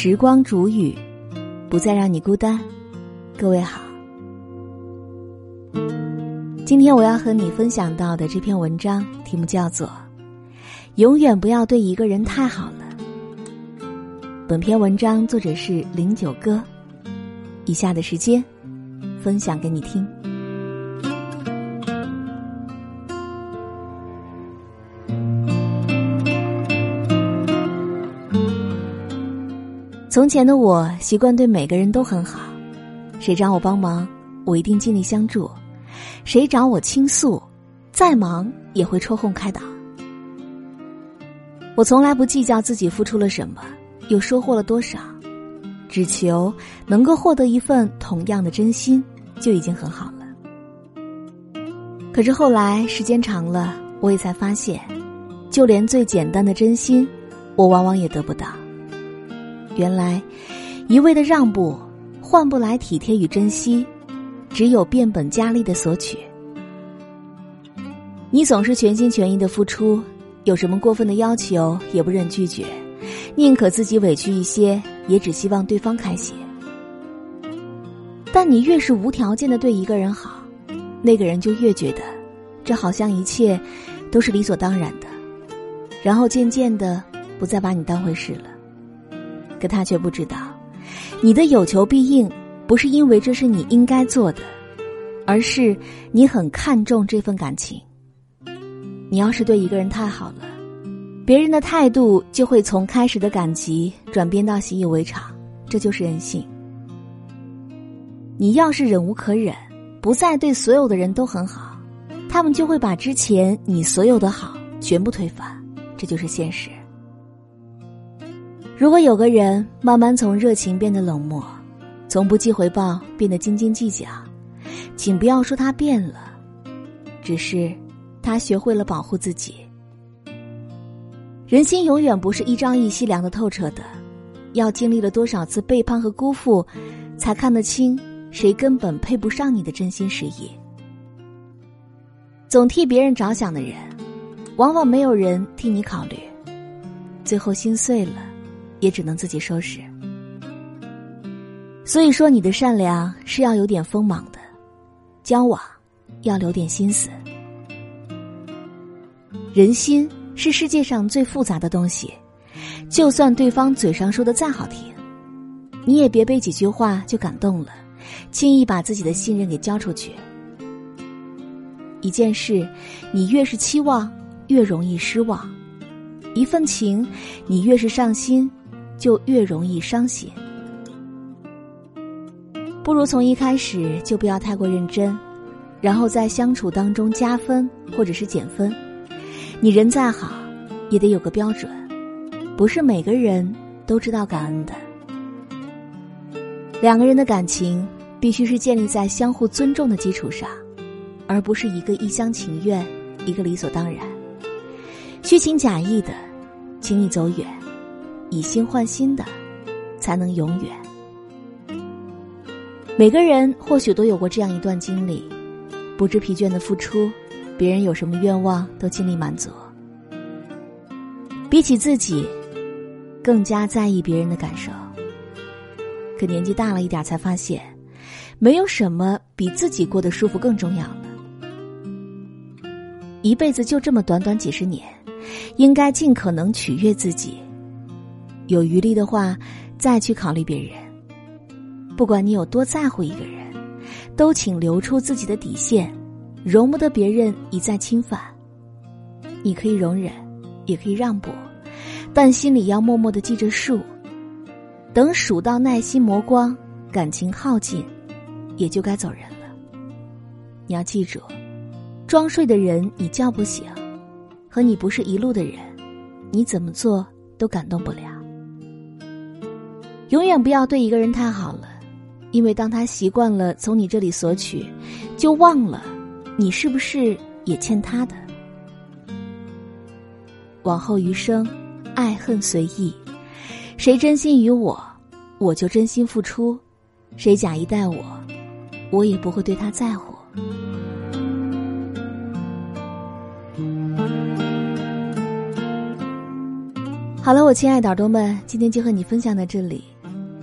时光煮雨，不再让你孤单。各位好，今天我要和你分享到的这篇文章题目叫做《永远不要对一个人太好了》。本篇文章作者是零九哥，以下的时间分享给你听。从前的我习惯对每个人都很好，谁找我帮忙，我一定尽力相助；谁找我倾诉，再忙也会抽空开导。我从来不计较自己付出了什么，又收获了多少，只求能够获得一份同样的真心，就已经很好了。可是后来时间长了，我也才发现，就连最简单的真心，我往往也得不到。原来，一味的让步换不来体贴与珍惜，只有变本加厉的索取。你总是全心全意的付出，有什么过分的要求也不忍拒绝，宁可自己委屈一些，也只希望对方开心。但你越是无条件的对一个人好，那个人就越觉得，这好像一切都是理所当然的，然后渐渐的不再把你当回事了。可他却不知道，你的有求必应，不是因为这是你应该做的，而是你很看重这份感情。你要是对一个人太好了，别人的态度就会从开始的感激转变到习以为常，这就是人性。你要是忍无可忍，不再对所有的人都很好，他们就会把之前你所有的好全部推翻，这就是现实。如果有个人慢慢从热情变得冷漠，从不计回报变得斤斤计较，请不要说他变了，只是他学会了保护自己。人心永远不是一朝一夕凉得透彻的，要经历了多少次背叛和辜负，才看得清谁根本配不上你的真心实意。总替别人着想的人，往往没有人替你考虑，最后心碎了。也只能自己收拾。所以说，你的善良是要有点锋芒的，交往要留点心思。人心是世界上最复杂的东西，就算对方嘴上说的再好听，你也别被几句话就感动了，轻易把自己的信任给交出去。一件事，你越是期望，越容易失望；一份情，你越是上心。就越容易伤心，不如从一开始就不要太过认真，然后在相处当中加分或者是减分。你人再好，也得有个标准，不是每个人都知道感恩的。两个人的感情必须是建立在相互尊重的基础上，而不是一个一厢情愿，一个理所当然，虚情假意的，请你走远。以心换心的，才能永远。每个人或许都有过这样一段经历：不知疲倦的付出，别人有什么愿望都尽力满足。比起自己，更加在意别人的感受。可年纪大了一点，才发现，没有什么比自己过得舒服更重要了。一辈子就这么短短几十年，应该尽可能取悦自己。有余力的话，再去考虑别人。不管你有多在乎一个人，都请留出自己的底线，容不得别人一再侵犯。你可以容忍，也可以让步，但心里要默默的记着数。等数到耐心磨光，感情耗尽，也就该走人了。你要记住，装睡的人你叫不醒，和你不是一路的人，你怎么做都感动不了。永远不要对一个人太好了，因为当他习惯了从你这里索取，就忘了你是不是也欠他的。往后余生，爱恨随意，谁真心于我，我就真心付出；谁假意待我，我也不会对他在乎。好了，我亲爱的耳朵们，今天就和你分享到这里。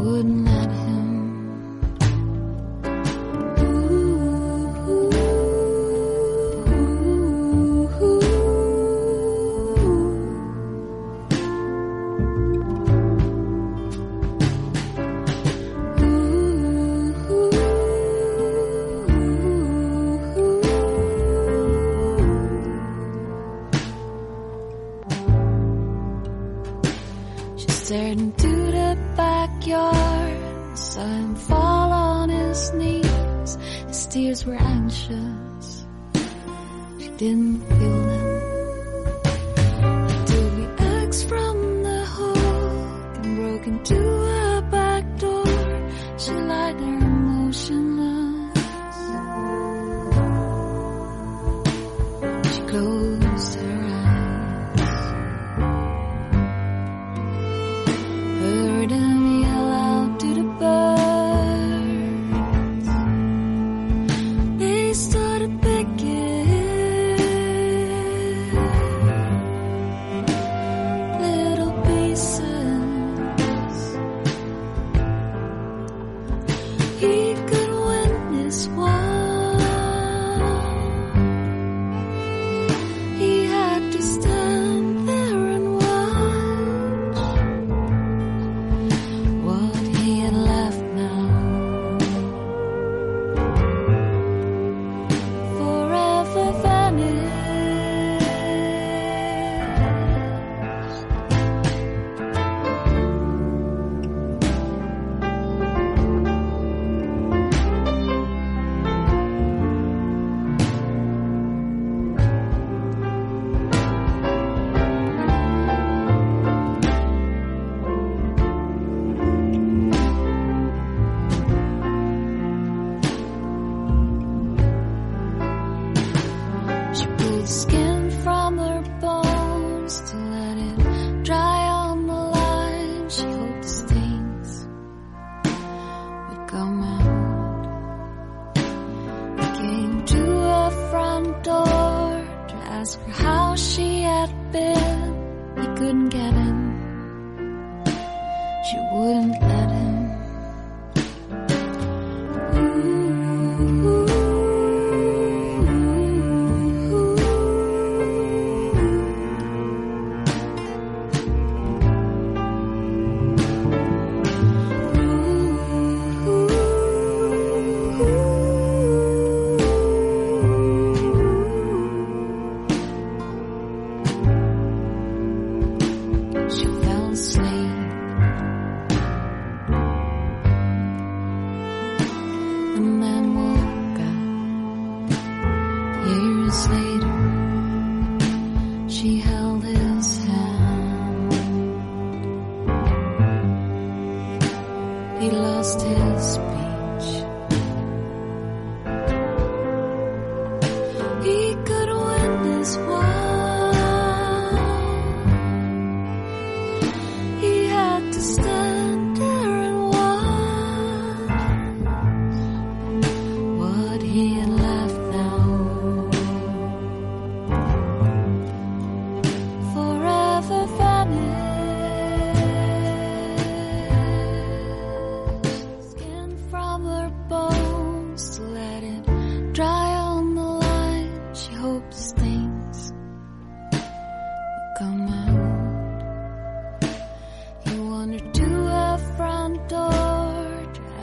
Wouldn't let tears were anxious. She didn't feel them. asked her how she had been. He couldn't get in. She wouldn't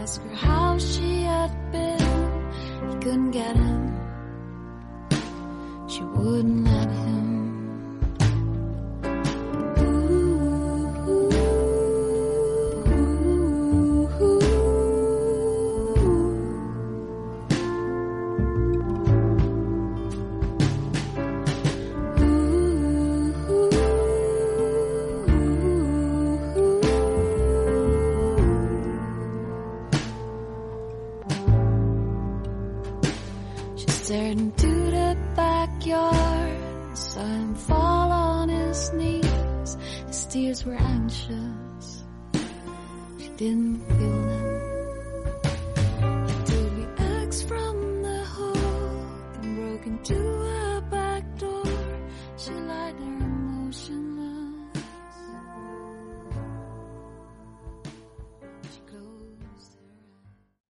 ask her how she had been. He couldn't get in. She wouldn't let anxious. She didn't feel them. It took me axe from the hole and broke into